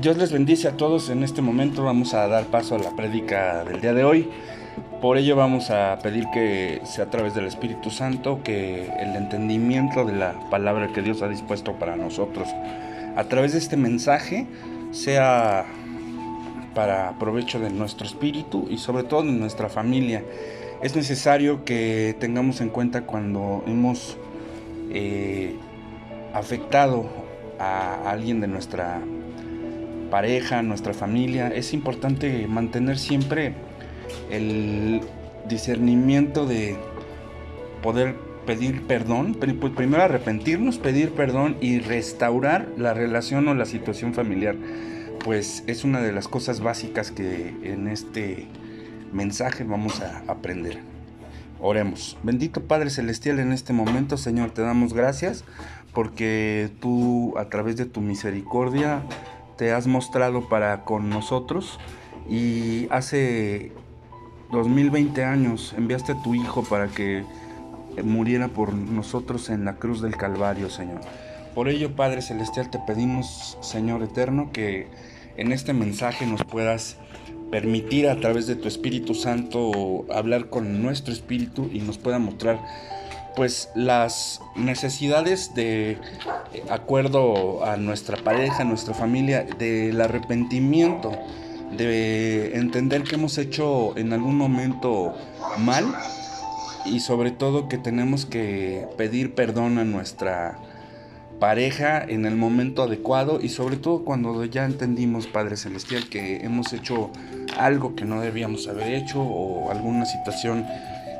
Dios les bendice a todos. En este momento vamos a dar paso a la prédica del día de hoy. Por ello vamos a pedir que sea a través del Espíritu Santo que el entendimiento de la palabra que Dios ha dispuesto para nosotros a través de este mensaje sea para provecho de nuestro espíritu y sobre todo de nuestra familia. Es necesario que tengamos en cuenta cuando hemos eh, afectado a alguien de nuestra pareja, nuestra familia, es importante mantener siempre el discernimiento de poder pedir perdón, pues primero arrepentirnos, pedir perdón y restaurar la relación o la situación familiar. Pues es una de las cosas básicas que en este mensaje vamos a aprender. Oremos. Bendito Padre Celestial, en este momento, Señor, te damos gracias porque tú a través de tu misericordia te has mostrado para con nosotros y hace 2020 años enviaste a tu Hijo para que muriera por nosotros en la cruz del Calvario, Señor. Por ello, Padre Celestial, te pedimos, Señor Eterno, que en este mensaje nos puedas permitir a través de tu Espíritu Santo hablar con nuestro espíritu y nos pueda mostrar pues las necesidades de acuerdo a nuestra pareja, a nuestra familia, del arrepentimiento, de entender que hemos hecho en algún momento mal y sobre todo que tenemos que pedir perdón a nuestra pareja en el momento adecuado y sobre todo cuando ya entendimos, Padre Celestial, que hemos hecho algo que no debíamos haber hecho o alguna situación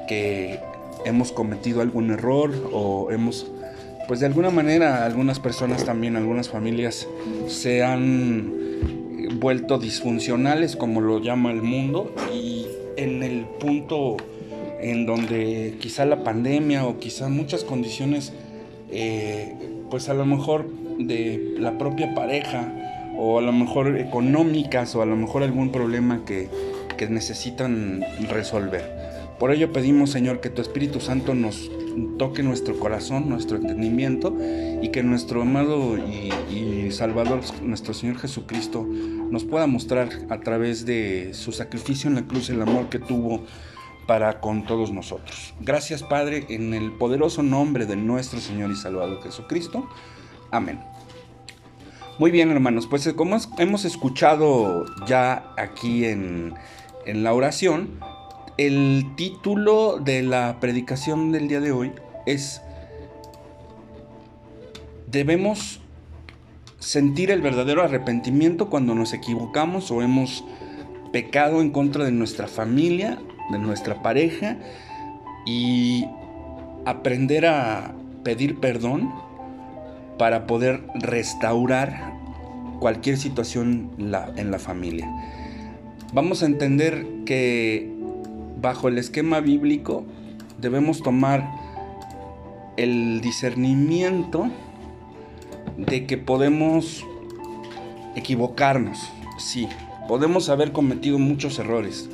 que hemos cometido algún error o hemos, pues de alguna manera, algunas personas también, algunas familias se han vuelto disfuncionales, como lo llama el mundo, y en el punto en donde quizá la pandemia o quizá muchas condiciones, eh, pues a lo mejor de la propia pareja o a lo mejor económicas o a lo mejor algún problema que, que necesitan resolver. Por ello pedimos, Señor, que tu Espíritu Santo nos toque nuestro corazón, nuestro entendimiento y que nuestro amado y, Salvador, nuestro Señor Jesucristo, nos pueda mostrar a través de su sacrificio en la cruz el amor que tuvo para con todos nosotros. Gracias Padre, en el poderoso nombre de nuestro Señor y Salvador Jesucristo. Amén. Muy bien hermanos, pues como hemos escuchado ya aquí en, en la oración, el título de la predicación del día de hoy es Debemos sentir el verdadero arrepentimiento cuando nos equivocamos o hemos pecado en contra de nuestra familia, de nuestra pareja y aprender a pedir perdón para poder restaurar cualquier situación en la familia. Vamos a entender que bajo el esquema bíblico debemos tomar el discernimiento de que podemos equivocarnos, sí, podemos haber cometido muchos errores,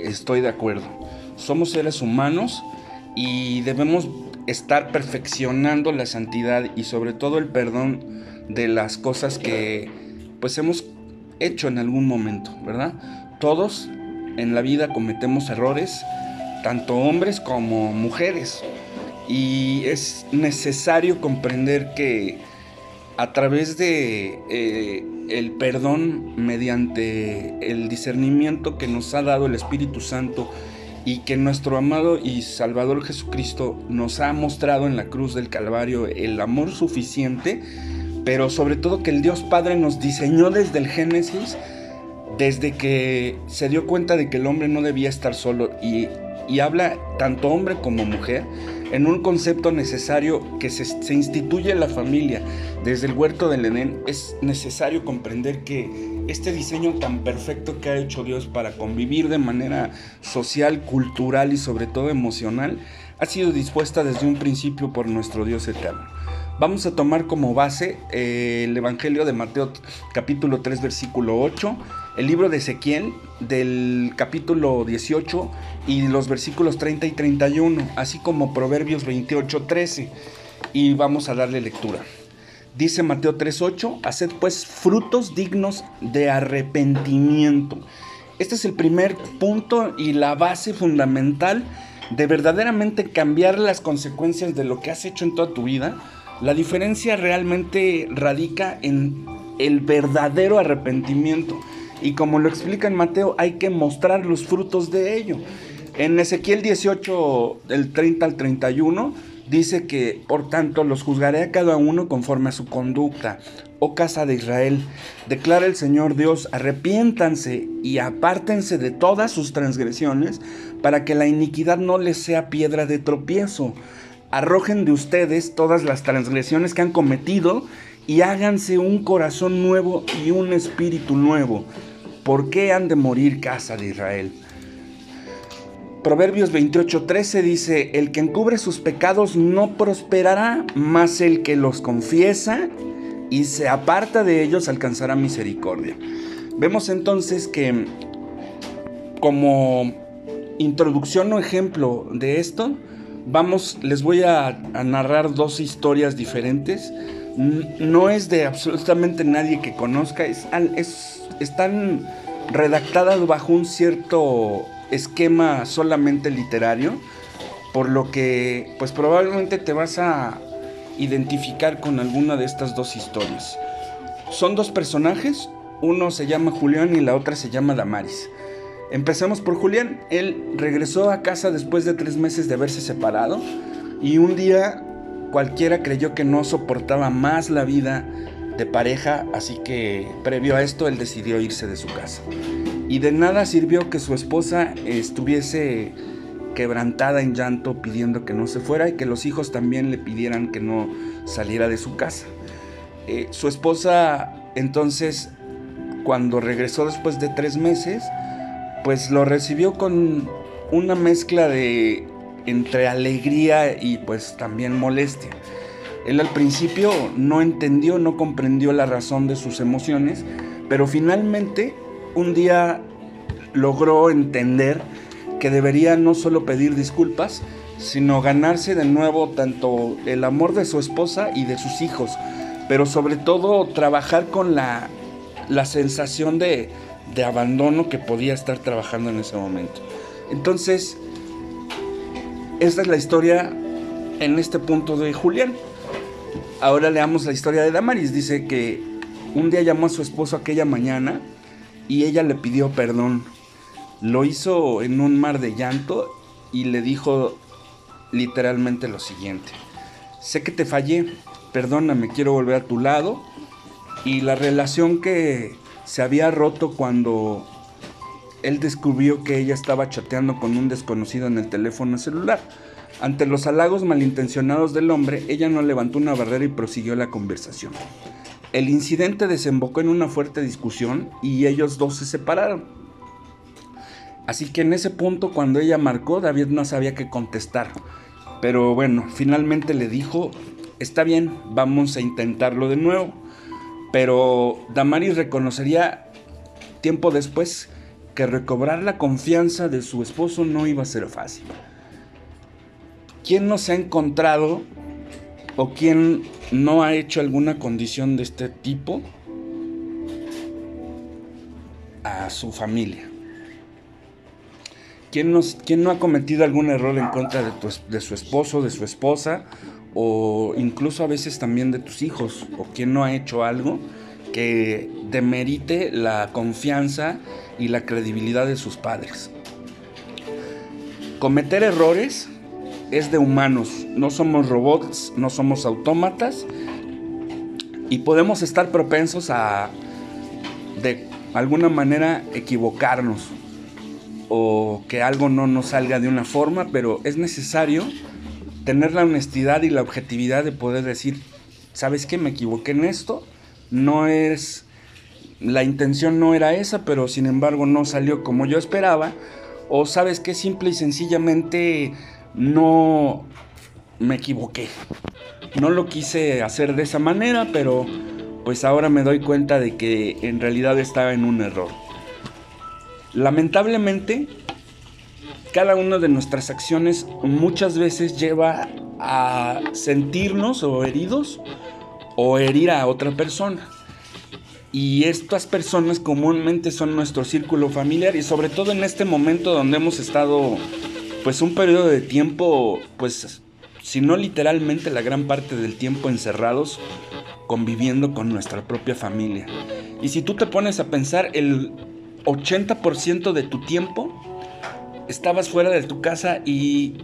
estoy de acuerdo. Somos seres humanos y debemos estar perfeccionando la santidad y sobre todo el perdón de las cosas que pues hemos hecho en algún momento, ¿verdad? Todos en la vida cometemos errores, tanto hombres como mujeres. Y es necesario comprender que a través de eh, el perdón mediante el discernimiento que nos ha dado el Espíritu Santo y que nuestro amado y Salvador Jesucristo nos ha mostrado en la cruz del Calvario el amor suficiente, pero sobre todo que el Dios Padre nos diseñó desde el Génesis desde que se dio cuenta de que el hombre no debía estar solo y, habla tanto hombre como mujer en un concepto necesario que se, se, instituye en la familia desde el huerto del Edén, es necesario comprender que este diseño tan perfecto que ha hecho Dios para convivir de manera social, cultural y sobre todo emocional, ha sido dispuesta desde un principio por nuestro Dios eterno. Vamos a tomar como base eh, el Evangelio de Mateo capítulo 3 versículo 8, el libro de Ezequiel del capítulo 18 y los versículos 30 y 31, así como Proverbios 28, 13. Y vamos a darle lectura. Dice Mateo 3:8, haced pues frutos dignos de arrepentimiento. Este es el primer punto y la base fundamental de verdaderamente cambiar las consecuencias de lo que has hecho en toda tu vida. La diferencia realmente radica en el verdadero arrepentimiento. Y como lo explica en Mateo, hay que mostrar los frutos de ello. En Ezequiel 18, del 30 al 31, dice que, por tanto, los juzgaré a cada uno conforme a su conducta. Oh casa de Israel, declara el Señor Dios, arrepiéntanse y apártense de todas sus transgresiones, para que la iniquidad no les sea piedra de tropiezo. Arrojen de ustedes todas las transgresiones que han cometido y háganse un corazón nuevo y un espíritu nuevo. ¿Por qué han de morir casa de Israel? Proverbios 28:13 dice, el que encubre sus pecados no prosperará, mas el que los confiesa y se aparta de ellos alcanzará misericordia. Vemos entonces que como introducción o ejemplo de esto, vamos, les voy a, narrar dos historias diferentes. No es de absolutamente nadie que conozca, es, es, están redactadas bajo un cierto esquema solamente literario, por lo que pues probablemente te vas a identificar con alguna de estas dos historias. Son dos personajes, uno se llama Julián y la otra se llama Damaris. Empecemos por Julián. Él regresó a casa después de tres meses de haberse separado y un día cualquiera creyó que no soportaba más la vida de pareja, así que previo a esto él decidió irse de su casa y de nada sirvió que su esposa estuviese quebrantada en llanto pidiendo que no se fuera y que los hijos también le pidieran que no saliera de su casa. Eh, su esposa entonces, cuando regresó después de tres meses, pues lo recibió con una mezcla de entre alegría y pues también molestia. Él al principio no entendió, no comprendió la razón de sus emociones, pero finalmente un día logró entender que debería no solo pedir disculpas, sino ganarse de nuevo tanto el amor de su esposa y de sus hijos, pero sobre todo trabajar con la, sensación de, de abandono que podía estar trabajando en ese momento. Entonces, esta es la historia en este punto de Julián. Ahora leamos la historia de Damaris. Dice que un día llamó a su esposo aquella mañana y ella le pidió perdón. Lo hizo en un mar de llanto y le dijo literalmente lo siguiente. Sé que te fallé, perdóname, quiero volver a tu lado. Y la relación que se había roto cuando él descubrió que ella estaba chateando con un desconocido en el teléfono celular. Ante los halagos malintencionados del hombre, ella no levantó una barrera y prosiguió la conversación. El incidente desembocó en una fuerte discusión y ellos dos se separaron. Así que en ese punto cuando ella marcó, David no sabía qué contestar. Pero bueno, finalmente le dijo, está bien, vamos a intentarlo de nuevo. Pero Damaris reconocería tiempo después que recobrar la confianza de su esposo no iba a ser fácil. ¿Quién no se ha encontrado o quién no ha hecho alguna condición de este tipo a su familia. ¿Quién, no ha cometido algún error en contra de, de su esposo, de su esposa, o incluso a veces también de tus hijos? ¿O quién no ha hecho algo que demerite la confianza y la credibilidad de sus padres? Cometer errores es de humanos, no somos robots, no somos autómatas y podemos estar propensos a de alguna manera equivocarnos o que algo no nos salga de una forma, pero es necesario tener la honestidad y la objetividad de poder decir, ¿sabes qué? Me equivoqué en esto, no es la intención no era esa, pero sin embargo no salió como yo esperaba, o sabes qué? simple y sencillamente no me equivoqué. No lo quise hacer de esa manera, pero pues ahora me doy cuenta de que en realidad estaba en un error. Lamentablemente, cada una de nuestras acciones muchas veces lleva a sentirnos o heridos o herir a otra persona. Y estas personas comúnmente son nuestro círculo familiar y sobre todo en este momento donde hemos estado pues un periodo de tiempo pues si no literalmente la gran parte del tiempo encerrados conviviendo con nuestra propia familia. Y si tú te pones a pensar el 80% de tu tiempo estabas fuera de tu casa y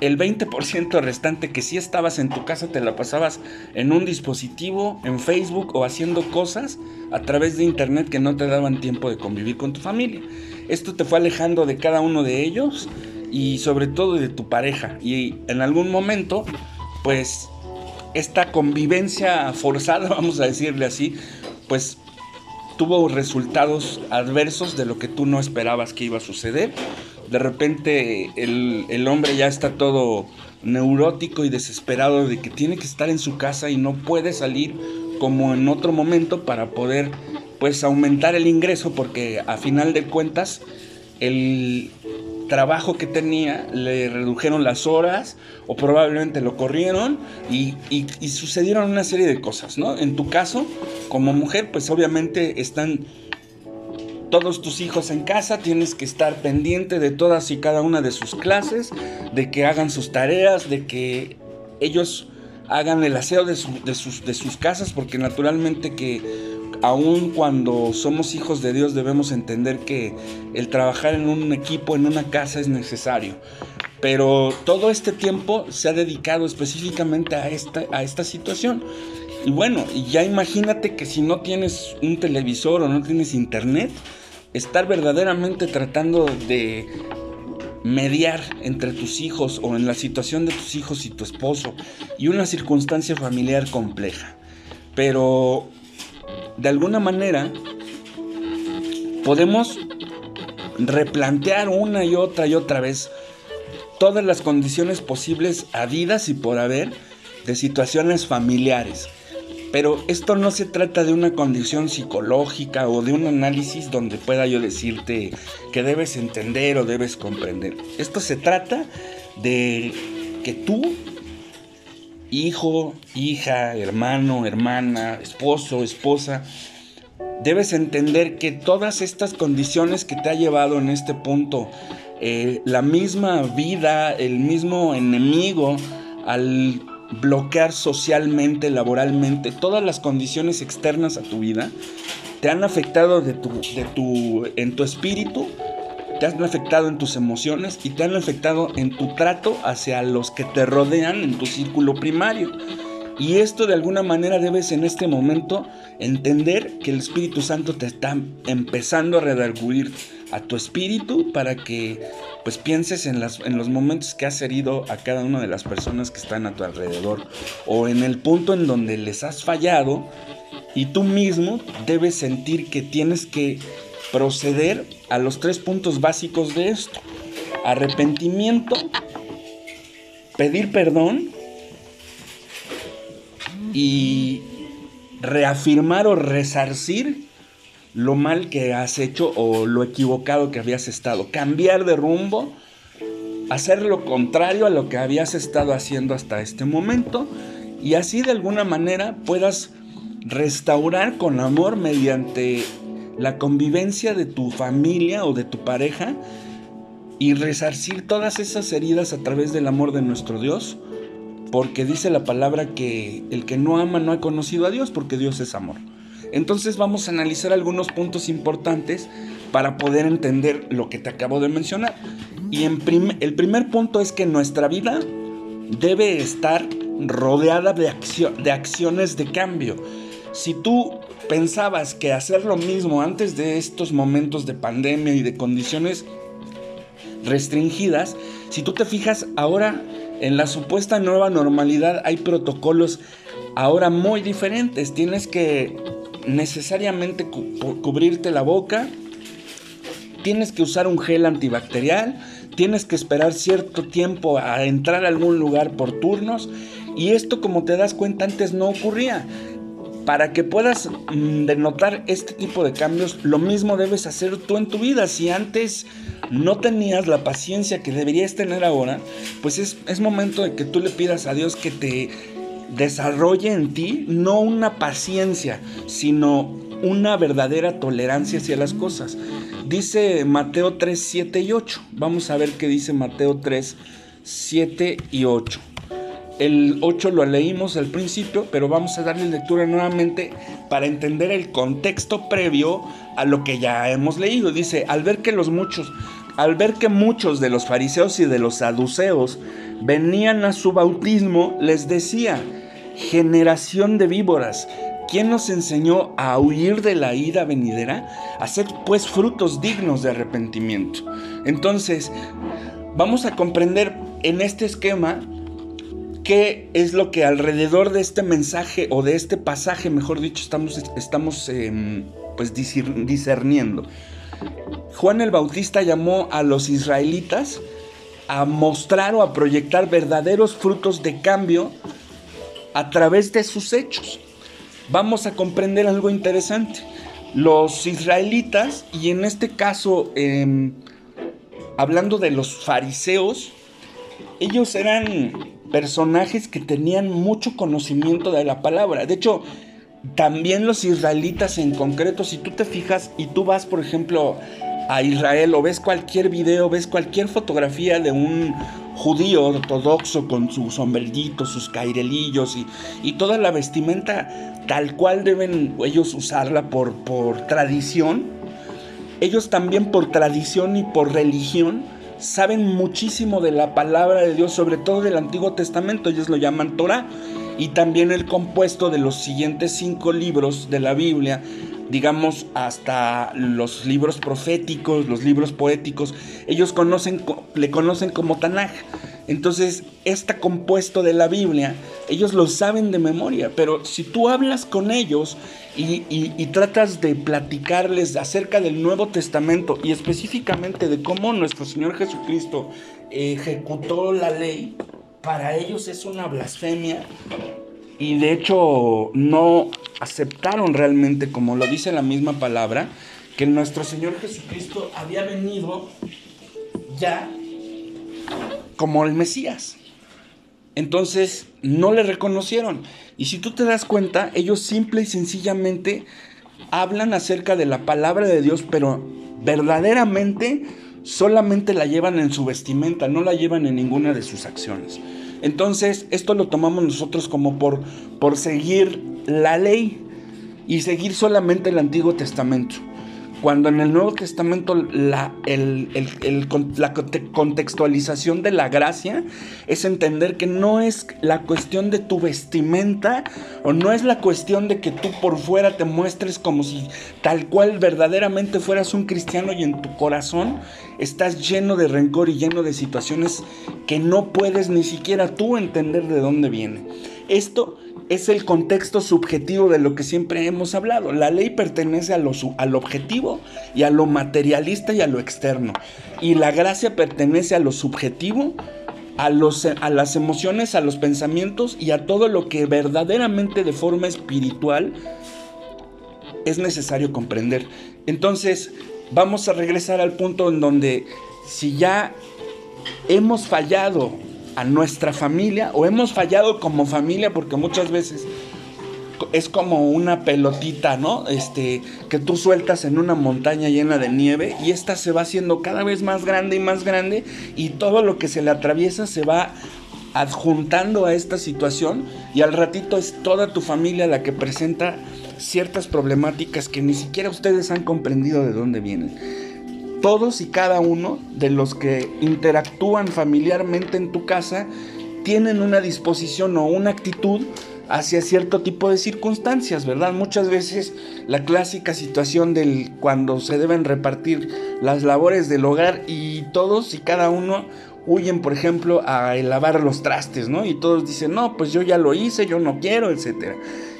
el 20% restante que sí estabas en tu casa te la pasabas en un dispositivo, en Facebook o haciendo cosas a través de internet que no te daban tiempo de convivir con tu familia. Esto te fue alejando de cada uno de ellos y sobre todo de tu pareja. Y en algún momento, pues esta convivencia forzada, vamos a decirle así, pues tuvo resultados adversos de lo que tú no esperabas que iba a suceder de repente el, hombre ya está todo neurótico y desesperado de que tiene que estar en su casa y no puede salir como en otro momento para poder pues aumentar el ingreso porque a final de cuentas el trabajo que tenía le redujeron las horas o probablemente lo corrieron y, y sucedieron una serie de cosas, ¿no? En tu caso, como mujer, pues obviamente están todos tus hijos en casa, tienes que estar pendiente de todas y cada una de sus clases, de que hagan sus tareas, de que ellos hagan el aseo de, sus, de sus casas, porque naturalmente que aun cuando somos hijos de Dios debemos entender que el trabajar en un equipo, en una casa es necesario. Pero todo este tiempo se ha dedicado específicamente a esta, a esta situación. Y bueno, ya imagínate que si no tienes un televisor o no tienes internet, estar verdaderamente tratando de mediar entre tus hijos o en la situación de tus hijos y tu esposo y una circunstancia familiar compleja. Pero de alguna manera podemos replantear una y otra y otra vez todas las condiciones posibles habidas y por haber de situaciones familiares pero esto no se trata de una condición psicológica o de un análisis donde pueda yo decirte que debes entender o debes comprender. Esto se trata de que tú, hijo, hija, hermano, hermana, esposo, esposa, debes entender que todas estas condiciones que te ha llevado en este punto, eh, la misma vida, el mismo enemigo, al bloquear socialmente, laboralmente, todas las condiciones externas a tu vida, te han afectado de tu, de tu, en tu espíritu, te han afectado en tus emociones y te han afectado en tu trato hacia los que te rodean en tu círculo primario. Y esto de alguna manera debes en este momento entender que el Espíritu Santo te está empezando a redarguir a tu espíritu para que pues pienses en, las, en los momentos que has herido a cada una de las personas que están a tu alrededor o en el punto en donde les has fallado y tú mismo debes sentir que tienes que proceder a los tres puntos básicos de esto. Arrepentimiento, pedir perdón y reafirmar o resarcir lo mal que has hecho o lo equivocado que habías estado. Cambiar de rumbo, hacer lo contrario a lo que habías estado haciendo hasta este momento y así de alguna manera puedas restaurar con amor mediante la convivencia de tu familia o de tu pareja y resarcir todas esas heridas a través del amor de nuestro Dios, porque dice la palabra que el que no ama no ha conocido a Dios, porque Dios es amor. Entonces vamos a analizar algunos puntos importantes para poder entender lo que te acabo de mencionar. Y el primer punto es que nuestra vida debe estar rodeada de, de acciones de cambio. Si tú pensabas que hacer lo mismo antes de estos momentos de pandemia y de condiciones restringidas, si tú te fijas ahora en la supuesta nueva normalidad hay protocolos ahora muy diferentes. Tienes que necesariamente cubrirte la boca, tienes que usar un gel antibacterial, tienes que esperar cierto tiempo a entrar a algún lugar por turnos y esto como te das cuenta antes no ocurría. Para que puedas mm, denotar este tipo de cambios, lo mismo debes hacer tú en tu vida. Si antes no tenías la paciencia que deberías tener ahora, pues es, es momento de que tú le pidas a Dios que te desarrolle en ti no una paciencia, sino una verdadera tolerancia hacia las cosas. Dice Mateo 3, 7 y 8. Vamos a ver qué dice Mateo 3, 7 y 8. El 8 lo leímos al principio, pero vamos a darle lectura nuevamente para entender el contexto previo a lo que ya hemos leído. Dice, al ver que los muchos, al ver que muchos de los fariseos y de los saduceos venían a su bautismo, les decía, generación de víboras, ¿quién nos enseñó a huir de la ira venidera? Hacer pues frutos dignos de arrepentimiento. Entonces, vamos a comprender en este esquema qué es lo que alrededor de este mensaje o de este pasaje, mejor dicho, estamos, estamos em, pues discerniendo. Juan el Bautista llamó a los israelitas a mostrar o a proyectar verdaderos frutos de cambio a través de sus hechos. Vamos a comprender algo interesante. Los israelitas, y en este caso, em, hablando de los fariseos, ellos eran personajes que tenían mucho conocimiento de la palabra. De hecho, también los israelitas en concreto, si tú te fijas y tú vas, por ejemplo, a Israel o ves cualquier video, ves cualquier fotografía de un judío ortodoxo con sus sombreritos, sus cairelillos y, y, toda la vestimenta tal cual deben ellos usarla por, por tradición, ellos también por tradición y por religión saben muchísimo de la palabra de Dios, sobre todo del Antiguo Testamento, ellos lo llaman Torah, y también el compuesto de los siguientes cinco libros de la Biblia, digamos hasta los libros proféticos, los libros poéticos, ellos conocen, le conocen como Tanaj. Entonces, este compuesto de la Biblia, ellos lo saben de memoria, pero si tú hablas con ellos y, tratas de platicarles acerca del Nuevo Testamento y específicamente de cómo nuestro Señor Jesucristo ejecutó la ley, para ellos es una blasfemia y de hecho no aceptaron realmente, como lo dice la misma palabra, que nuestro Señor Jesucristo había venido ya como el Mesías. Entonces no le reconocieron. Y si tú te das cuenta, ellos simple y sencillamente hablan acerca de la palabra de Dios, pero verdaderamente solamente la llevan en su vestimenta, no la llevan en ninguna de sus acciones. Entonces, esto lo tomamos nosotros como por, por seguir la ley y seguir solamente el Antiguo Testamento. Cuando en el Nuevo Testamento la, la contextualización de la gracia es entender que no es la cuestión de tu vestimenta o no es la cuestión de que tú por fuera te muestres como si tal cual verdaderamente fueras un cristiano y en tu corazón estás lleno de rencor y lleno de situaciones que no puedes ni siquiera tú entender de dónde viene. Esto es el contexto subjetivo de lo que siempre hemos hablado. La ley pertenece a lo, al objetivo y a lo materialista y a lo externo. Y la gracia pertenece a lo subjetivo, a, los, a las emociones, a los pensamientos y a todo lo que verdaderamente de forma espiritual es necesario comprender. Entonces, vamos a regresar al punto en donde si ya hemos fallado a nuestra familia o hemos fallado como familia porque muchas veces es como una pelotita, ¿no? Este, que tú sueltas en una montaña llena de nieve y esta se va haciendo cada vez más grande y más grande y todo lo que se le atraviesa se va adjuntando a esta situación y al ratito es toda tu familia la que presenta ciertas problemáticas que ni siquiera ustedes han comprendido de dónde vienen todos y cada uno de los que interactúan familiarmente en tu casa tienen una disposición o una actitud hacia cierto tipo de circunstancias, ¿verdad? Muchas veces la clásica situación del cuando se deben repartir las labores del hogar y todos y cada uno huyen, por ejemplo, a lavar los trastes, ¿no? Y todos dicen, no, pues yo ya lo hice, yo no quiero, etcétera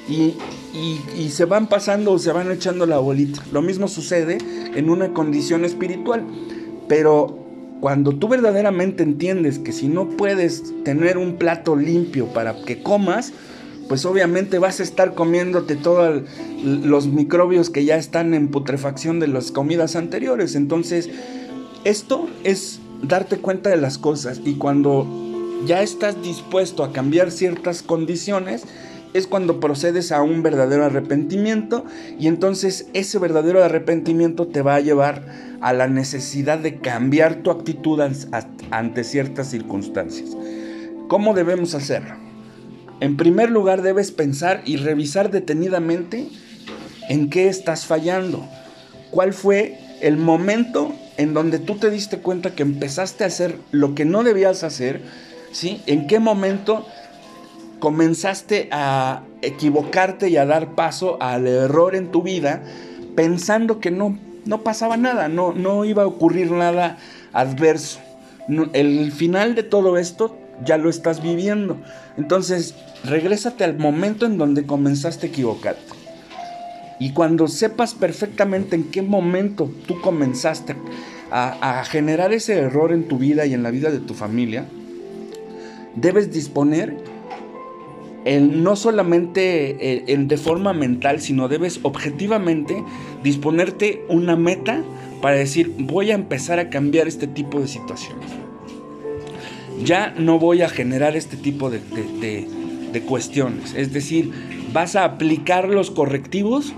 y, se van pasando o se van echando la bolita. Lo mismo sucede en una condición espiritual. Pero cuando tú verdaderamente entiendes que si no puedes tener un plato limpio para que comas, pues obviamente vas a estar comiéndote todos los microbios que ya están en putrefacción de las comidas anteriores. Entonces, esto es darte cuenta de las cosas y cuando ya estás dispuesto a cambiar ciertas condiciones, es cuando procedes a un verdadero arrepentimiento y entonces ese verdadero arrepentimiento te va a llevar a la necesidad de cambiar tu actitud ante ciertas circunstancias. ¿Cómo debemos hacerlo? En primer lugar debes pensar y revisar detenidamente en qué estás fallando. ¿Cuál fue el momento en donde tú te diste cuenta que empezaste a hacer lo que no debías hacer? ¿Sí? ¿En qué momento comenzaste a equivocarte y a dar paso al error en tu vida pensando que no, no pasaba nada, no, no iba a ocurrir nada adverso. el final de todo esto ya lo estás viviendo. Entonces, regrésate al momento en donde comenzaste a equivocarte. Y cuando sepas perfectamente en qué momento tú comenzaste a, a generar ese error en tu vida y en la vida de tu familia, debes disponer no solamente eh, de forma mental, sino debes objetivamente disponerte una meta para decir, voy a empezar a cambiar este tipo de situaciones. Ya no voy a generar este tipo de, de cuestiones. Es decir, vas a aplicar los correctivos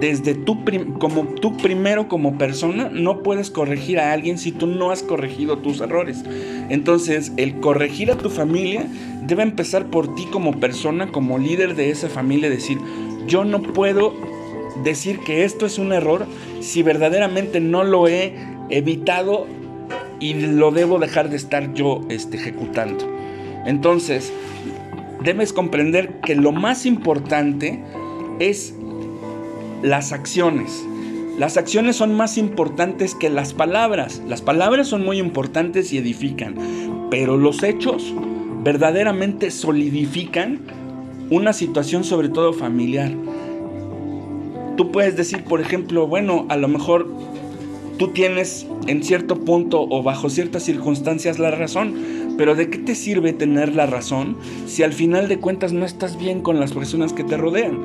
desde tú, como tú primero como persona no puedes corregir a alguien si tú no has corregido tus errores. Entonces, el corregir a tu familia debe empezar por ti como persona, como líder de esa familia, decir, yo no puedo decir que esto es un error si verdaderamente no lo he evitado y lo debo dejar de estar yo este, ejecutando. Entonces, debes comprender que lo más importante es las acciones. Las acciones son más importantes que las palabras. Las palabras son muy importantes y edifican, pero los hechos verdaderamente solidifican una situación sobre todo familiar. Tú puedes decir, por ejemplo, bueno, a lo mejor tú tienes en cierto punto o bajo ciertas circunstancias la razón, pero ¿de qué te sirve tener la razón si al final de cuentas no estás bien con las personas que te rodean?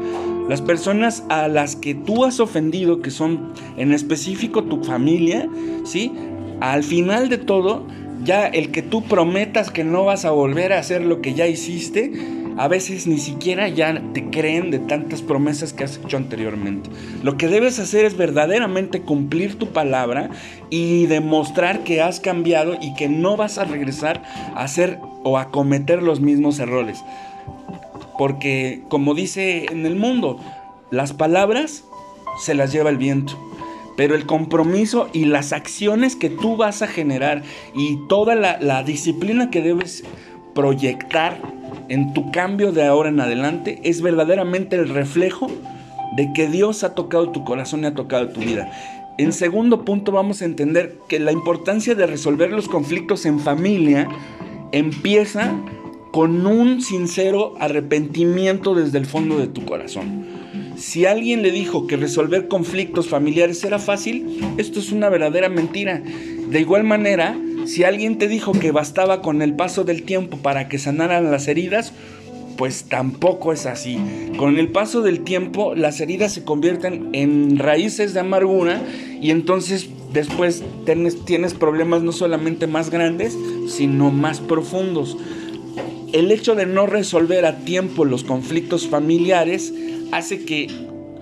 Las personas a las que tú has ofendido, que son en específico tu familia, ¿sí? Al final de todo, ya el que tú prometas que no vas a volver a hacer lo que ya hiciste, a veces ni siquiera ya te creen de tantas promesas que has hecho anteriormente. Lo que debes hacer es verdaderamente cumplir tu palabra y demostrar que has cambiado y que no vas a regresar a hacer o a cometer los mismos errores. Porque como dice en el mundo, las palabras se las lleva el viento. Pero el compromiso y las acciones que tú vas a generar y toda la, disciplina que debes proyectar en tu cambio de ahora en adelante es verdaderamente el reflejo de que Dios ha tocado tu corazón y ha tocado tu vida. En segundo punto vamos a entender que la importancia de resolver los conflictos en familia empieza con un sincero arrepentimiento desde el fondo de tu corazón. Si alguien le dijo que resolver conflictos familiares era fácil, esto es una verdadera mentira. De igual manera, si alguien te dijo que bastaba con el paso del tiempo para que sanaran las heridas, pues tampoco es así. Con el paso del tiempo las heridas se convierten en raíces de amargura y entonces después tienes, tienes problemas no solamente más grandes, sino más profundos. El hecho de no resolver a tiempo los conflictos familiares hace que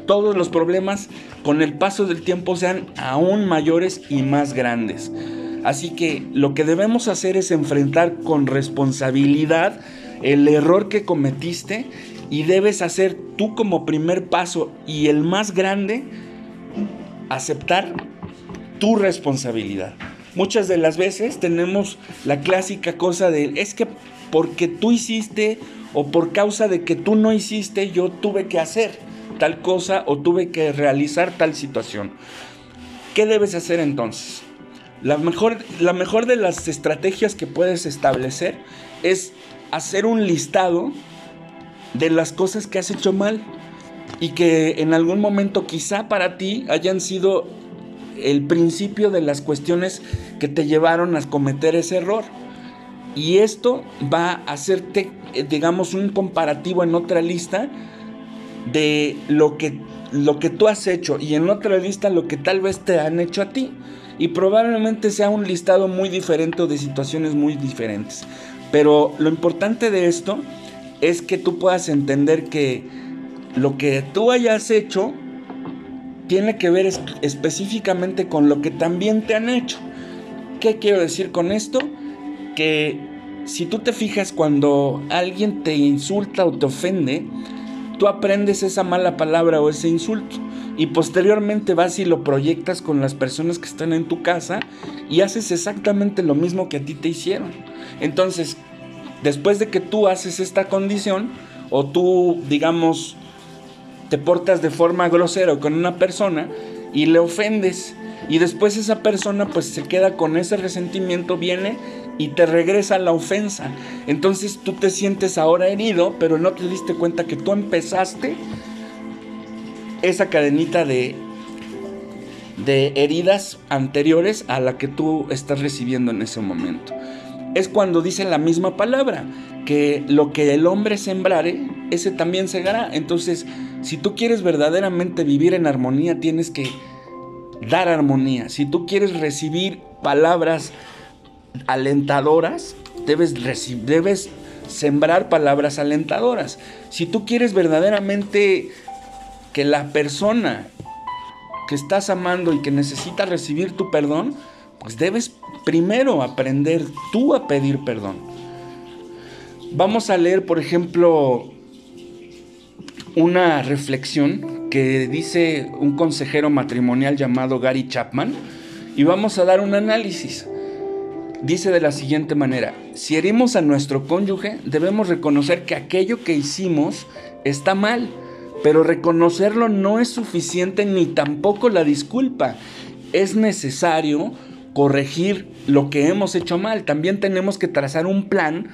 todos los problemas con el paso del tiempo sean aún mayores y más grandes. Así que lo que debemos hacer es enfrentar con responsabilidad el error que cometiste y debes hacer tú como primer paso y el más grande, aceptar tu responsabilidad. Muchas de las veces tenemos la clásica cosa de, es que porque tú hiciste o por causa de que tú no hiciste, yo tuve que hacer tal cosa o tuve que realizar tal situación. ¿Qué debes hacer entonces? La mejor, la mejor de las estrategias que puedes establecer es hacer un listado de las cosas que has hecho mal y que en algún momento quizá para ti hayan sido el principio de las cuestiones que te llevaron a cometer ese error. Y esto va a hacerte, eh, digamos, un comparativo en otra lista de lo que, lo que tú has hecho y en otra lista lo que tal vez te han hecho a ti. y probablemente sea un listado muy diferente o de situaciones muy diferentes. Pero lo importante de esto es que tú puedas entender que lo que tú hayas hecho tiene que ver específicamente con lo que también te han hecho. ¿Qué quiero decir con esto? Si tú te fijas cuando alguien te insulta o te ofende, tú aprendes esa mala palabra o ese insulto y posteriormente vas y lo proyectas con las personas que están en tu casa y haces exactamente lo mismo que a ti te hicieron. Entonces, después de que tú haces esta condición o tú, digamos, te portas de forma grosera con una persona y le ofendes y después esa persona pues se queda con ese resentimiento, viene y te regresa la ofensa. Entonces tú te sientes ahora herido, pero no te diste cuenta que tú empezaste esa cadenita de de heridas anteriores a la que tú estás recibiendo en ese momento. Es cuando dice la misma palabra, que lo que el hombre sembrare, ese también segará. Entonces, si tú quieres verdaderamente vivir en armonía, tienes que dar armonía. Si tú quieres recibir palabras alentadoras, debes, debes sembrar palabras alentadoras. Si tú quieres verdaderamente que la persona que estás amando y que necesita recibir tu perdón, pues debes primero aprender tú a pedir perdón. Vamos a leer, por ejemplo, una reflexión que dice un consejero matrimonial llamado Gary Chapman y vamos a dar un análisis. Dice de la siguiente manera, si herimos a nuestro cónyuge, debemos reconocer que aquello que hicimos está mal, pero reconocerlo no es suficiente ni tampoco la disculpa. Es necesario corregir lo que hemos hecho mal. También tenemos que trazar un plan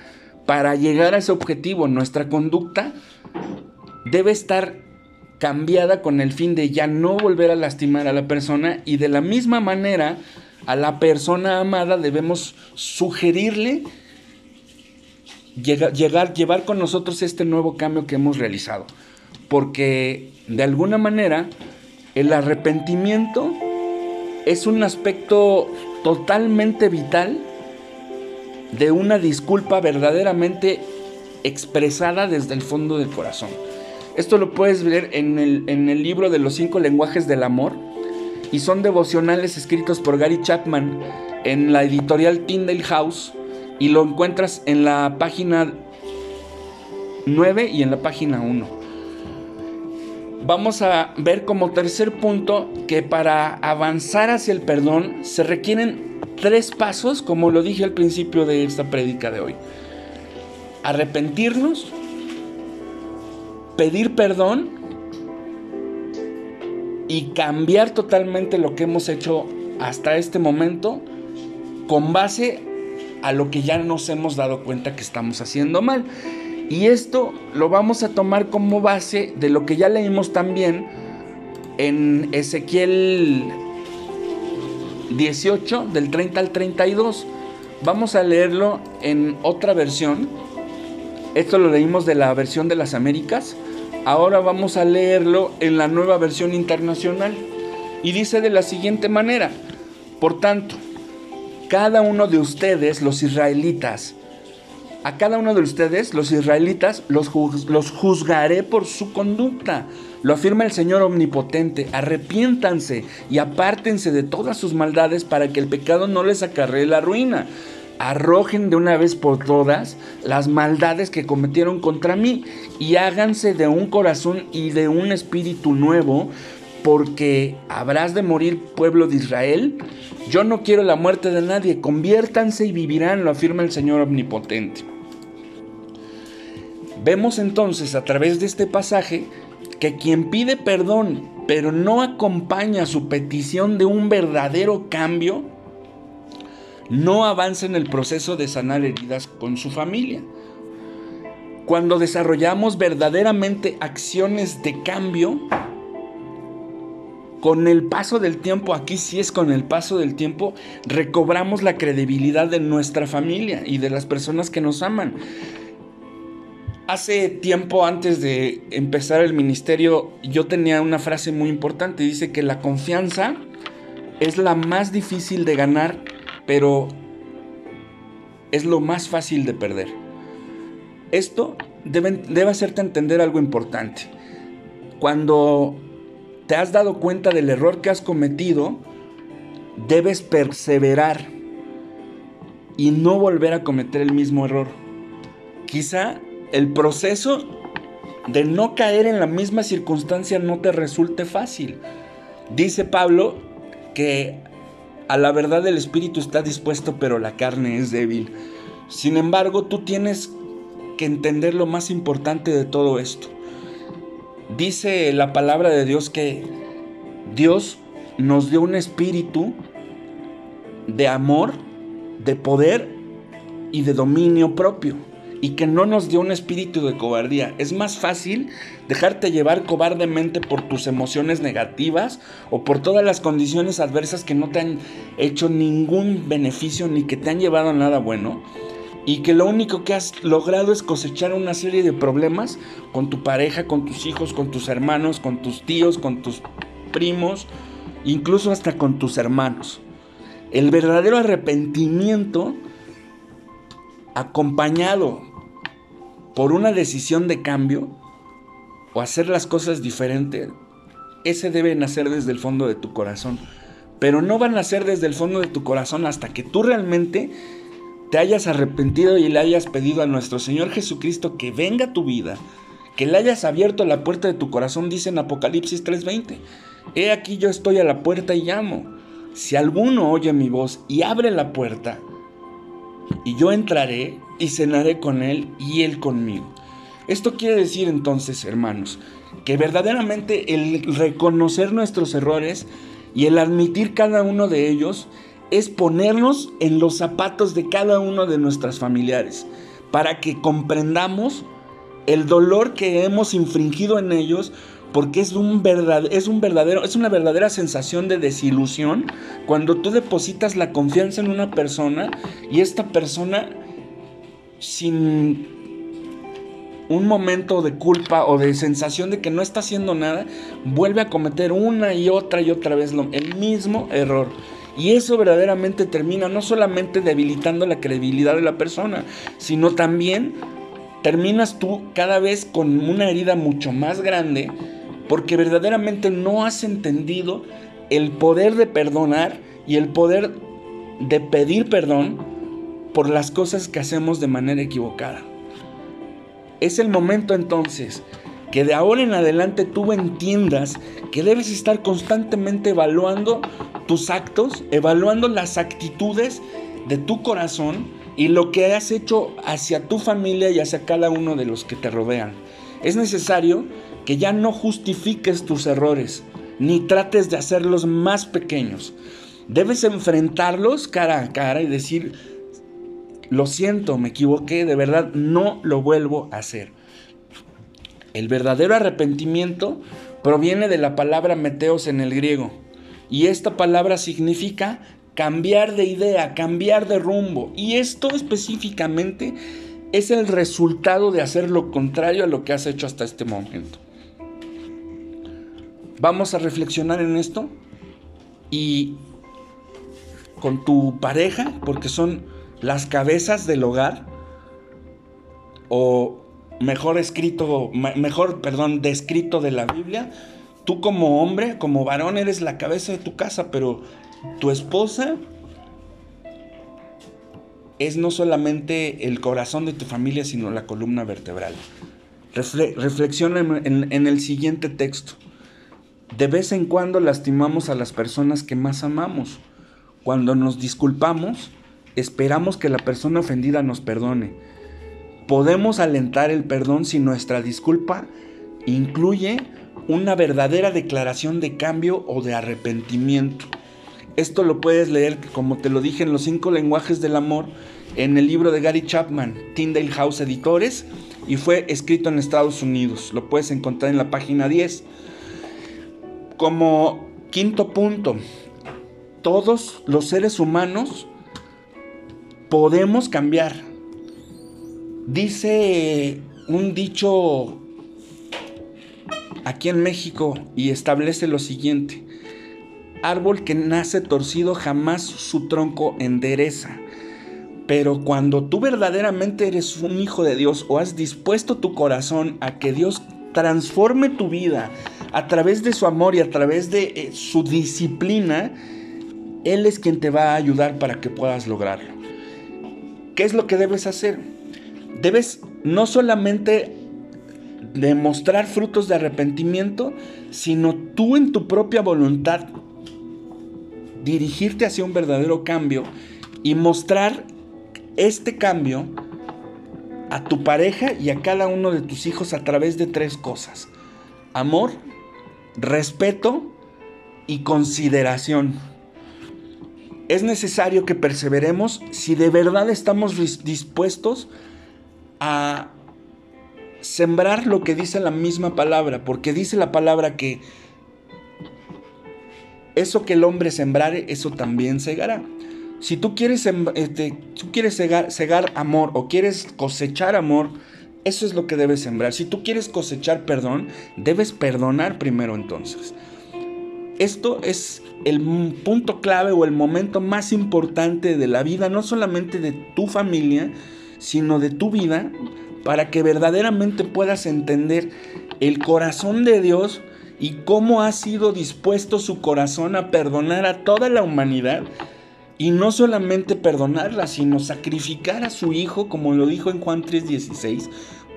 para llegar a ese objetivo. Nuestra conducta debe estar cambiada con el fin de ya no volver a lastimar a la persona y de la misma manera a la persona amada debemos sugerirle llegar, llevar con nosotros este nuevo cambio que hemos realizado. Porque de alguna manera el arrepentimiento es un aspecto totalmente vital de una disculpa verdaderamente expresada desde el fondo del corazón. Esto lo puedes ver en el, libro de los cinco lenguajes del amor y son devocionales escritos por Gary Chapman en la editorial Tyndale House y lo encuentras en la página 9 y en la página 1. Vamos a ver como tercer punto que para avanzar hacia el perdón se requieren tres pasos, como lo dije al principio de esta prédica de hoy. Arrepentirnos, pedir perdón y cambiar totalmente lo que hemos hecho hasta este momento con base a lo que ya nos hemos dado cuenta que estamos haciendo mal. Y esto lo vamos a tomar como base de lo que ya leímos también en Ezequiel 18, del 30 al 32. Vamos a leerlo en otra versión. Esto lo leímos de la versión de las Américas. Ahora vamos a leerlo en la nueva versión internacional. Y dice de la siguiente manera, por tanto, cada uno de ustedes, los israelitas, a cada uno de ustedes, los israelitas, los, los juzgaré por su conducta. Lo afirma el Señor Omnipotente. Arrepiéntanse y apártense de todas sus maldades para que el pecado no les acarree la ruina arrojen de una vez por todas las maldades que cometieron contra mí y háganse de un corazón y de un espíritu nuevo, porque habrás de morir pueblo de Israel. Yo no quiero la muerte de nadie, conviértanse y vivirán, lo afirma el Señor Omnipotente. Vemos entonces a través de este pasaje que quien pide perdón pero no acompaña su petición de un verdadero cambio, no avanza en el proceso de sanar heridas con su familia. Cuando desarrollamos verdaderamente acciones de cambio, con el paso del tiempo, aquí sí es con el paso del tiempo, recobramos la credibilidad de nuestra familia y de las personas que nos aman. Hace tiempo antes de empezar el ministerio, yo tenía una frase muy importante, dice que la confianza es la más difícil de ganar, pero es lo más fácil de perder. Esto debe, hacerte entender algo importante. Cuando te has dado cuenta del error que has cometido, debes perseverar y no volver a cometer el mismo error. Quizá el proceso de no caer en la misma circunstancia no te resulte fácil. Dice Pablo que a la verdad el espíritu está dispuesto, pero la carne es débil. Sin embargo, tú tienes que entender lo más importante de todo esto. Dice la palabra de Dios que Dios nos dio un espíritu de amor, de poder y de dominio propio y que no nos dio un espíritu de cobardía. Es más fácil dejarte llevar cobardemente por tus emociones negativas o por todas las condiciones adversas que no te han hecho ningún beneficio ni que te han llevado a nada bueno. Y que lo único que has logrado es cosechar una serie de problemas con tu pareja, con tus hijos, con tus hermanos, con tus tíos, con tus primos, incluso hasta con tus hermanos. El verdadero arrepentimiento acompañado por una decisión de cambio o hacer las cosas diferentes, ese debe nacer desde el fondo de tu corazón. Pero no van a nacer desde el fondo de tu corazón hasta que tú realmente te hayas arrepentido y le hayas pedido a nuestro Señor Jesucristo que venga a tu vida, que le hayas abierto la puerta de tu corazón, dice en Apocalipsis 3:20. He aquí yo estoy a la puerta y llamo. Si alguno oye mi voz y abre la puerta, y yo entraré y cenaré con él y él conmigo. Esto quiere decir entonces, hermanos, que verdaderamente el reconocer nuestros errores y el admitir cada uno de ellos es ponernos en los zapatos de cada uno de nuestras familiares para que comprendamos el dolor que hemos infringido en ellos porque es un, es un verdadero, es una verdadera sensación de desilusión cuando tú depositas la confianza en una persona y esta persona sin un momento de culpa o de sensación de que no está haciendo nada, vuelve a cometer una y otra y otra vez el mismo error. Y eso verdaderamente termina no solamente debilitando la credibilidad de la persona, sino también terminas tú cada vez con una herida mucho más grande porque verdaderamente no has entendido el poder de perdonar y el poder de pedir perdón por las cosas que hacemos de manera equivocada. Es el momento entonces que de ahora en adelante tú entiendas que debes estar constantemente evaluando tus actos, evaluando las actitudes de tu corazón y lo que has hecho hacia tu familia y hacia cada uno de los que te rodean. Es necesario que ya no justifiques tus errores, ni trates de hacerlos más pequeños. Debes enfrentarlos cara a cara y decir, lo siento, me equivoqué, de verdad no lo vuelvo a hacer. El verdadero arrepentimiento proviene de la palabra meteos en el griego. Y esta palabra significa cambiar de idea, cambiar de rumbo. Y esto específicamente es el resultado de hacer lo contrario a lo que has hecho hasta este momento. Vamos a reflexionar en esto y con tu pareja, porque son las cabezas del hogar, o mejor escrito, mejor, perdón, descrito de la Biblia, tú como hombre, como varón, eres la cabeza de tu casa, pero tu esposa es no solamente el corazón de tu familia, sino la columna vertebral. reflexiona en el siguiente texto. De vez en cuando lastimamos a las personas que más amamos. Cuando nos disculpamos, esperamos que la persona ofendida nos perdone. Podemos alentar el perdón si nuestra disculpa incluye una verdadera declaración de cambio o de arrepentimiento. Esto lo puedes leer, como te lo dije, en los cinco lenguajes del amor, en el libro de Gary Chapman, Tyndale House Editores, y fue escrito en Estados Unidos. Lo puedes encontrar en la página 10. Como quinto punto, todos los seres humanos podemos cambiar. Dice un dicho aquí en México y establece lo siguiente. árbol que nace torcido jamás su tronco endereza. Pero cuando tú verdaderamente eres un hijo de Dios o has dispuesto tu corazón a que Dios transforme tu vida a través de su amor y a través de eh, su disciplina, Él es quien te va a ayudar para que puedas lograrlo. ¿Qué es lo que debes hacer? Debes no solamente demostrar frutos de arrepentimiento, sino tú en tu propia voluntad dirigirte hacia un verdadero cambio y mostrar este cambio a tu pareja y a cada uno de tus hijos a través de tres cosas. Amor, respeto y consideración. Es necesario que perseveremos si de verdad estamos dispuestos a sembrar lo que dice la misma palabra, porque dice la palabra que eso que el hombre sembrare, eso también segará. Si tú quieres, este, tú quieres amor o quieres cosechar amor, eso es lo que debes sembrar. Si tú quieres cosechar perdón, debes perdonar primero entonces. Esto es el punto clave o el momento más importante de la vida, no solamente de tu familia, sino de tu vida, para que verdaderamente puedas entender el corazón de Dios y cómo ha sido dispuesto su corazón a perdonar a toda la humanidad. Y no solamente perdonarla, sino sacrificar a su Hijo, como lo dijo en Juan 3:16,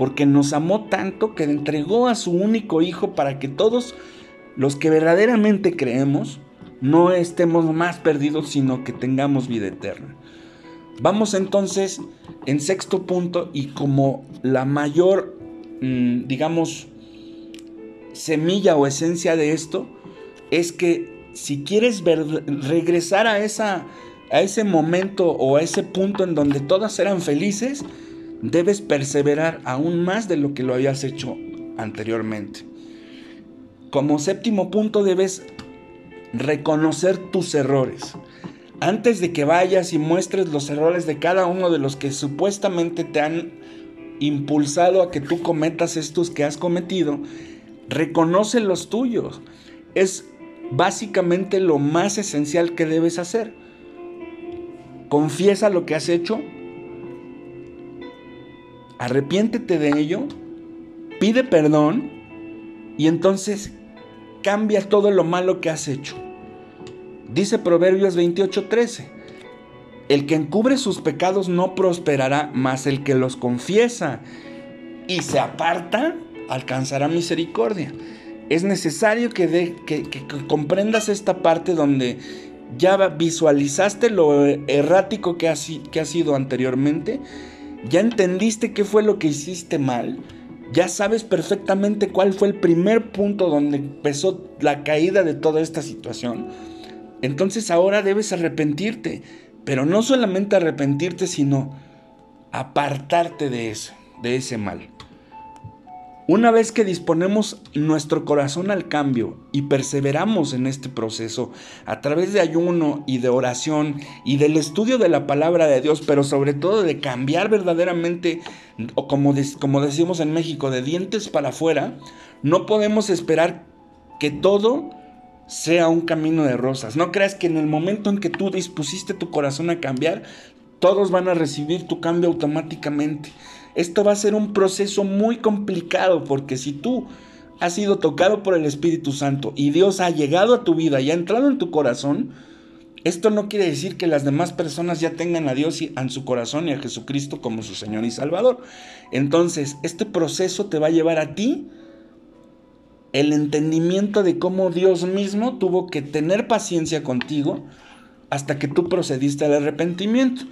porque nos amó tanto que entregó a su único Hijo para que todos los que verdaderamente creemos no estemos más perdidos, sino que tengamos vida eterna. Vamos entonces en sexto punto y como la mayor, mm, digamos, semilla o esencia de esto es que si quieres regresar a, esa, a ese momento o a ese punto en donde todas eran felices, debes perseverar aún más de lo que lo habías hecho anteriormente. Como séptimo punto debes reconocer tus errores. Antes de que vayas y muestres los errores de cada uno de los que supuestamente te han impulsado a que tú cometas estos que has cometido, reconoce los tuyos. Es básicamente lo más esencial que debes hacer. Confiesa lo que has hecho, arrepiéntete de ello, pide perdón y entonces cambia todo lo malo que has hecho. Dice Proverbios 28:13, el que encubre sus pecados no prosperará, mas el que los confiesa y se aparta alcanzará misericordia. Es necesario que, comprendas esta parte donde ya visualizaste lo errático que ha, que ha sido anteriormente, ya entendiste qué fue lo que hiciste mal, ya sabes perfectamente cuál fue el primer punto donde empezó la caída de toda esta situación. Entonces ahora debes arrepentirte, pero no solamente arrepentirte, sino apartarte de eso, de ese mal. Una vez que disponemos nuestro corazón al cambio y perseveramos en este proceso a través de ayuno y de oración y del estudio de la palabra de Dios, pero sobre todo de cambiar verdaderamente, o como, decimos en México, de dientes para afuera, no podemos esperar que todo sea un camino de rosas. No creas que en el momento en que tú dispusiste tu corazón a cambiar, todos van a recibir tu cambio automáticamente. Esto va a ser un proceso muy complicado porque si tú has sido tocado por el Espíritu Santo y Dios ha llegado a tu vida y ha entrado en tu corazón, esto no quiere decir que las demás personas ya tengan a Dios en su corazón y a Jesucristo como su Señor y Salvador. Entonces, este proceso te va a llevar a ti el entendimiento de cómo Dios mismo tuvo que tener paciencia contigo hasta que tú procediste al arrepentimiento.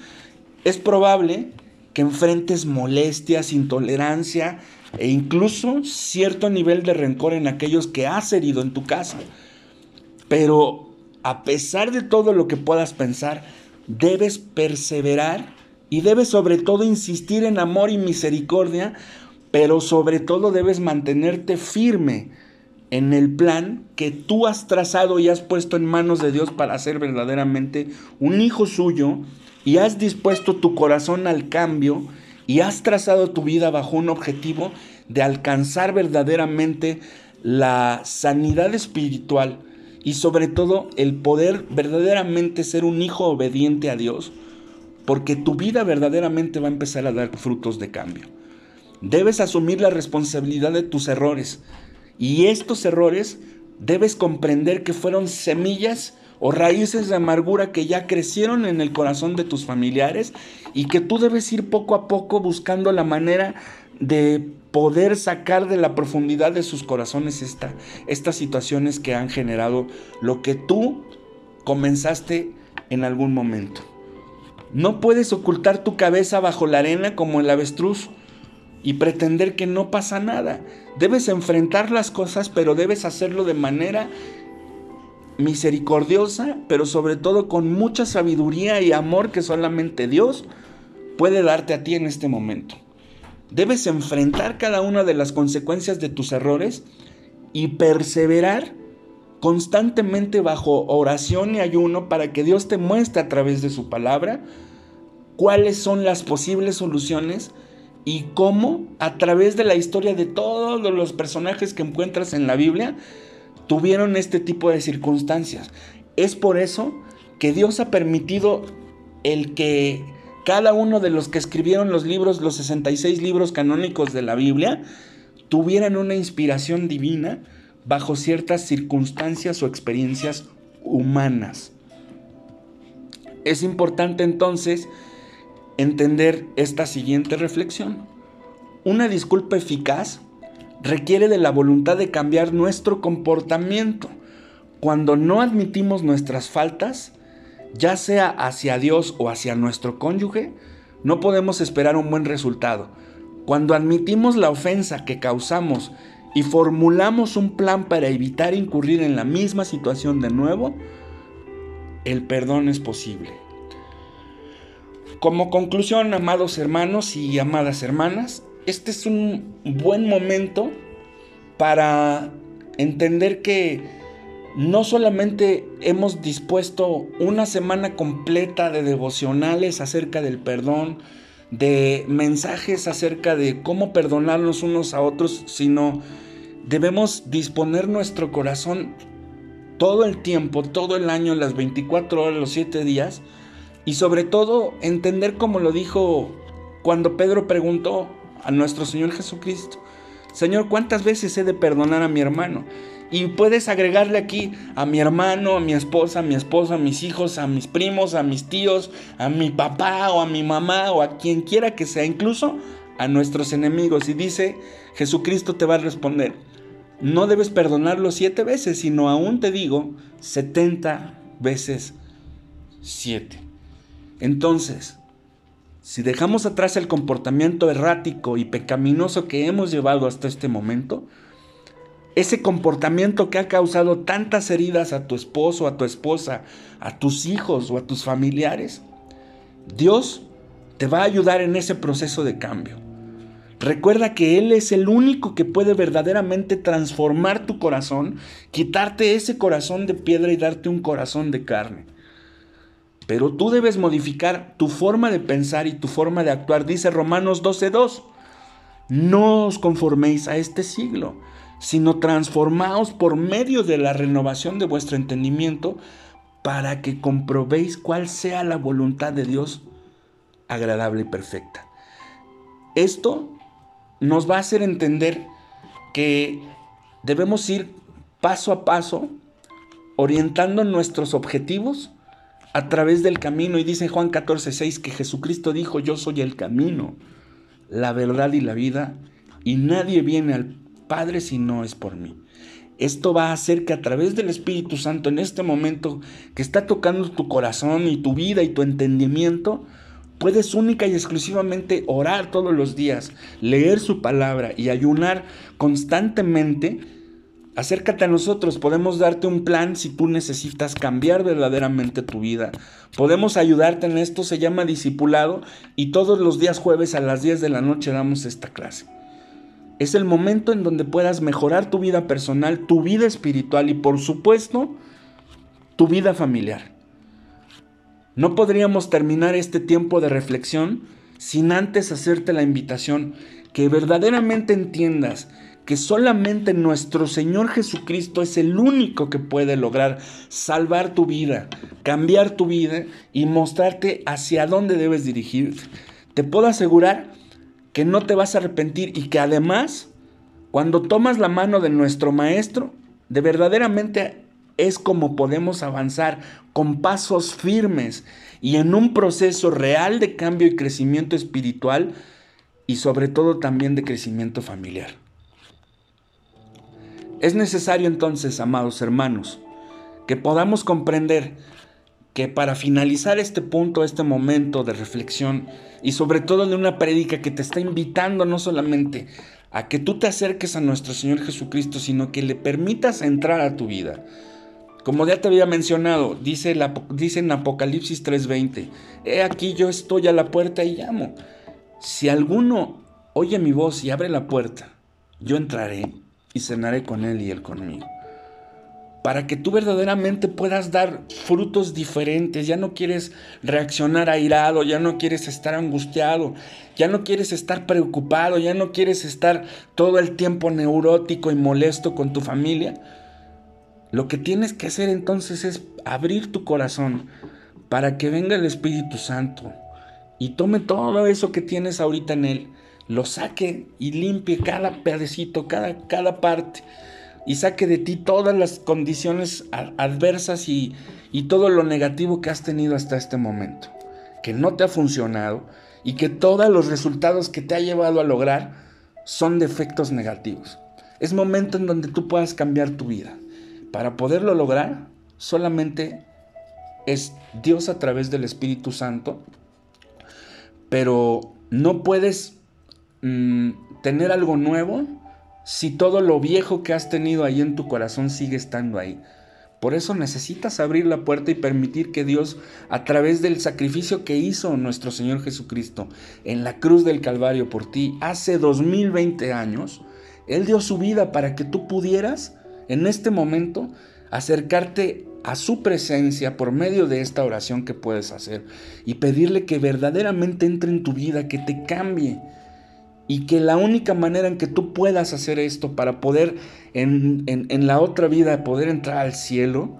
Es probable que enfrentes molestias, intolerancia e incluso cierto nivel de rencor en aquellos que has herido en tu casa. Pero a pesar de todo lo que puedas pensar, debes perseverar y debes sobre todo insistir en amor y misericordia, pero sobre todo debes mantenerte firme en el plan que tú has trazado y has puesto en manos de Dios para ser verdaderamente un hijo suyo y has dispuesto tu corazón al cambio y has trazado tu vida bajo un objetivo de alcanzar verdaderamente la sanidad espiritual y sobre todo el poder verdaderamente ser un hijo obediente a Dios, porque tu vida verdaderamente va a empezar a dar frutos de cambio. Debes asumir la responsabilidad de tus errores y estos errores debes comprender que fueron semillas o raíces de amargura que ya crecieron en el corazón de tus familiares y que tú debes ir poco a poco buscando la manera de poder sacar de la profundidad de sus corazones esta, estas situaciones que han generado lo que tú comenzaste en algún momento. No puedes ocultar tu cabeza bajo la arena como el avestruz y pretender que no pasa nada. Debes enfrentar las cosas, pero debes hacerlo de manera misericordiosa, pero sobre todo con mucha sabiduría y amor que solamente Dios puede darte a ti en este momento. Debes enfrentar cada una de las consecuencias de tus errores y perseverar constantemente bajo oración y ayuno para que Dios te muestre a través de su palabra cuáles son las posibles soluciones y cómo a través de la historia de todos los personajes que encuentras en la Biblia tuvieron este tipo de circunstancias. Es por eso que Dios ha permitido el que cada uno de los que escribieron los libros, los 66 libros canónicos de la Biblia, tuvieran una inspiración divina bajo ciertas circunstancias o experiencias humanas. Es importante entonces entender esta siguiente reflexión. Una disculpa eficaz requiere de la voluntad de cambiar nuestro comportamiento. Cuando no admitimos nuestras faltas, ya sea hacia Dios o hacia nuestro cónyuge, no podemos esperar un buen resultado. Cuando admitimos la ofensa que causamos y formulamos un plan para evitar incurrir en la misma situación de nuevo, el perdón es posible. Como conclusión, amados hermanos y amadas hermanas, este es un buen momento para entender que no solamente hemos dispuesto una semana completa de devocionales acerca del perdón, de mensajes acerca de cómo perdonarnos unos a otros, sino debemos disponer nuestro corazón todo el tiempo, todo el año, las 24 horas, los 7 días, y sobre todo entender como lo dijo cuando Pedro preguntó a nuestro Señor Jesucristo, Señor, ¿cuántas veces he de perdonar a mi hermano? Y puedes agregarle aquí a mi hermano, a mi esposa, a mi esposa, a mis hijos, a mis primos, a mis tíos, a mi papá o a mi mamá o a quien quiera que sea, incluso a nuestros enemigos. Y dice, Jesucristo te va a responder, no debes perdonarlo siete veces, sino aún te digo, setenta veces siete. Entonces, si dejamos atrás el comportamiento errático y pecaminoso que hemos llevado hasta este momento, ese comportamiento que ha causado tantas heridas a tu esposo, a tu esposa, a tus hijos o a tus familiares, Dios te va a ayudar en ese proceso de cambio. Recuerda que Él es el único que puede verdaderamente transformar tu corazón, quitarte ese corazón de piedra y darte un corazón de carne. Pero tú debes modificar tu forma de pensar y tu forma de actuar, dice Romanos 12.2. No os conforméis a este siglo, sino transformaos por medio de la renovación de vuestro entendimiento para que comprobéis cuál sea la voluntad de Dios agradable y perfecta. Esto nos va a hacer entender que debemos ir paso a paso orientando nuestros objetivos a través del camino. Y dice Juan 14:6 que Jesucristo dijo, yo soy el camino, la verdad y la vida, y nadie viene al Padre si no es por mí. Esto va a hacer que a través del Espíritu Santo en este momento que está tocando tu corazón y tu vida y tu entendimiento, puedes única y exclusivamente orar todos los días, leer su palabra y ayunar constantemente. Acércate a nosotros, podemos darte un plan si tú necesitas cambiar verdaderamente tu vida. Podemos ayudarte en esto, se llama discipulado y todos los días jueves a las 10 de la noche damos esta clase. Es el momento en donde puedas mejorar tu vida personal, tu vida espiritual y por supuesto tu vida familiar. No podríamos terminar este tiempo de reflexión sin antes hacerte la invitación que verdaderamente entiendas que solamente nuestro Señor Jesucristo es el único que puede lograr salvar tu vida, cambiar tu vida y mostrarte hacia dónde debes dirigirte. Te puedo asegurar que no te vas a arrepentir y que además, cuando tomas la mano de nuestro Maestro, de verdaderamente es como podemos avanzar con pasos firmes y en un proceso real de cambio y crecimiento espiritual y sobre todo también de crecimiento familiar. Es necesario entonces, amados hermanos, que podamos comprender que para finalizar este punto, este momento de reflexión y sobre todo de una prédica que te está invitando no solamente a que tú te acerques a nuestro Señor Jesucristo, sino que le permitas entrar a tu vida. Como ya te había mencionado, dice, dice en Apocalipsis 3:20, he aquí yo estoy a la puerta y llamo. Si alguno oye mi voz y abre la puerta, yo entraré y cenaré con Él y Él conmigo. Para que tú verdaderamente puedas dar frutos diferentes, ya no quieres reaccionar airado, ya no quieres estar angustiado, ya no quieres estar preocupado, ya no quieres estar todo el tiempo neurótico y molesto con tu familia. Lo que tienes que hacer entonces es abrir tu corazón para que venga el Espíritu Santo y tome todo eso que tienes ahorita en Él lo saque y limpie cada pedacito, cada, cada parte, y saque de ti todas las condiciones adversas y, y todo lo negativo que has tenido hasta este momento, que no te ha funcionado y que todos los resultados que te ha llevado a lograr son defectos negativos. Es momento en donde tú puedas cambiar tu vida. Para poderlo lograr, solamente es Dios a través del Espíritu Santo, pero no puedes Mm, tener algo nuevo si todo lo viejo que has tenido ahí en tu corazón sigue estando ahí. Por eso necesitas abrir la puerta y permitir que Dios, a través del sacrificio que hizo nuestro Señor Jesucristo en la cruz del Calvario por ti hace 2020 años, Él dio su vida para que tú pudieras en este momento acercarte a su presencia por medio de esta oración que puedes hacer y pedirle que verdaderamente entre en tu vida, que te cambie, y que la única manera en que tú puedas hacer esto para poder en, la otra vida poder entrar al cielo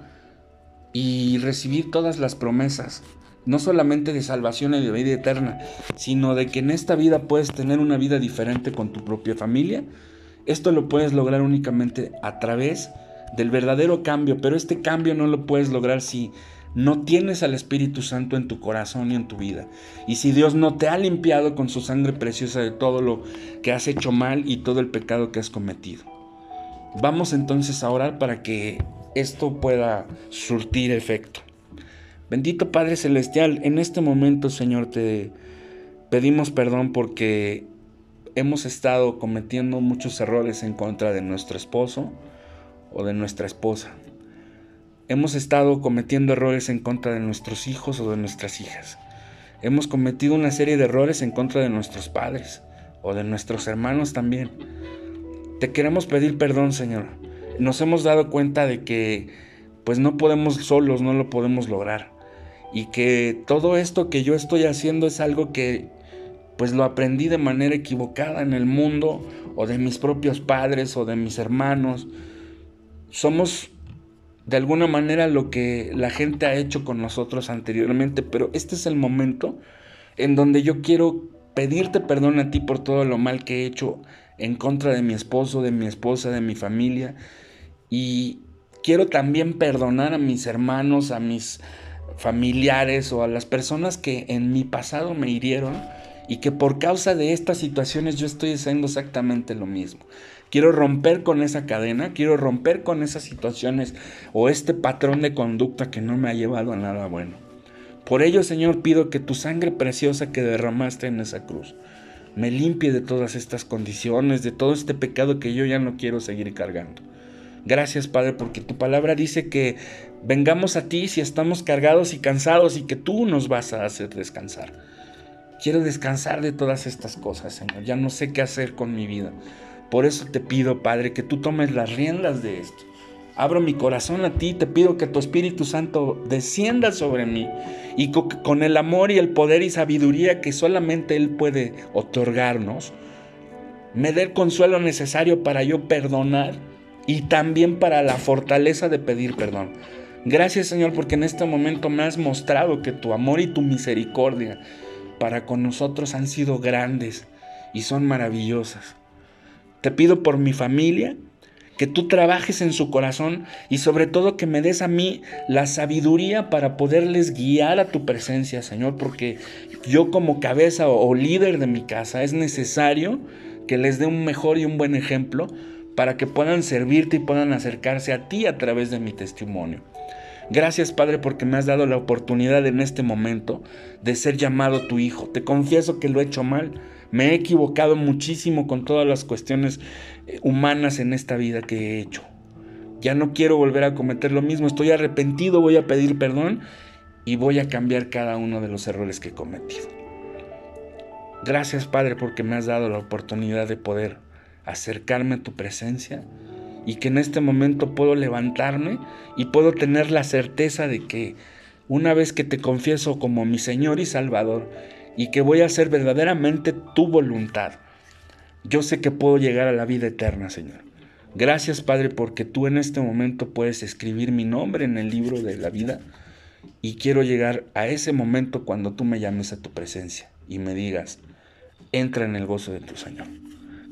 y recibir todas las promesas, no solamente de salvación y de vida eterna, sino de que en esta vida puedes tener una vida diferente con tu propia familia, esto lo puedes lograr únicamente a través del verdadero cambio, pero este cambio no lo puedes lograr si no tienes al Espíritu Santo en tu corazón y en tu vida. Y si Dios no te ha limpiado con su sangre preciosa de todo lo que has hecho mal y todo el pecado que has cometido. Vamos entonces a orar para que esto pueda surtir efecto. Bendito Padre Celestial, en este momento Señor te pedimos perdón porque hemos estado cometiendo muchos errores en contra de nuestro esposo o de nuestra esposa hemos estado cometiendo errores en contra de nuestros hijos o de nuestras hijas. Hemos cometido una serie de errores en contra de nuestros padres o de nuestros hermanos también. Te queremos pedir perdón, Señor. Nos hemos dado cuenta de que pues no podemos solos, no lo podemos lograr. Y que todo esto que yo estoy haciendo es algo que pues lo aprendí de manera equivocada en el mundo o de mis propios padres o de mis hermanos. Somos de alguna manera lo que la gente ha hecho con nosotros anteriormente, pero este es el momento en donde yo quiero pedirte perdón a ti por todo lo mal que he hecho en contra de mi esposo, de mi esposa, de mi familia. Y quiero también perdonar a mis hermanos, a mis familiares o a las personas que en mi pasado me hirieron y que por causa de estas situaciones yo estoy haciendo exactamente lo mismo. Quiero romper con esa cadena, quiero romper con esas situaciones o este patrón de conducta que no me ha llevado a nada bueno. Por ello, Señor, pido que tu sangre preciosa que derramaste en esa cruz me limpie de todas estas condiciones, de todo este pecado que yo ya no quiero seguir cargando. Gracias, Padre, porque tu palabra dice que vengamos a ti si estamos cargados y cansados y que tú nos vas a hacer descansar. Quiero descansar de todas estas cosas, Señor. Ya no sé qué hacer con mi vida. Por eso te pido, Padre, que tú tomes las riendas de esto. Abro mi corazón a ti, te pido que tu Espíritu Santo descienda sobre mí y con el amor y el poder y sabiduría que solamente Él puede otorgarnos, me dé el consuelo necesario para yo perdonar y también para la fortaleza de pedir perdón. Gracias Señor porque en este momento me has mostrado que tu amor y tu misericordia para con nosotros han sido grandes y son maravillosas. Te pido por mi familia, que tú trabajes en su corazón y sobre todo que me des a mí la sabiduría para poderles guiar a tu presencia, Señor, porque yo como cabeza o, líder de mi casa es necesario que les dé un mejor y un buen ejemplo para que puedan servirte y puedan acercarse a ti a través de mi testimonio. Gracias Padre porque me has dado la oportunidad en este momento de ser llamado tu hijo. Te confieso que lo he hecho mal. Me he equivocado muchísimo con todas las cuestiones eh, humanas en esta vida que he hecho. Ya no quiero volver a cometer lo mismo. Estoy arrepentido, voy a pedir perdón y voy a cambiar cada uno de los errores que he cometido. Gracias Padre porque me has dado la oportunidad de poder acercarme a tu presencia y que en este momento puedo levantarme y puedo tener la certeza de que una vez que te confieso como mi Señor y Salvador y que voy a hacer verdaderamente tu voluntad, yo sé que puedo llegar a la vida eterna, Señor. Gracias, Padre, porque tú en este momento puedes escribir mi nombre en el libro de la vida y quiero llegar a ese momento cuando tú me llames a tu presencia y me digas, entra en el gozo de tu Señor.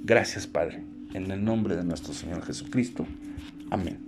Gracias, Padre. En el nombre de nuestro Señor Jesucristo. Amén.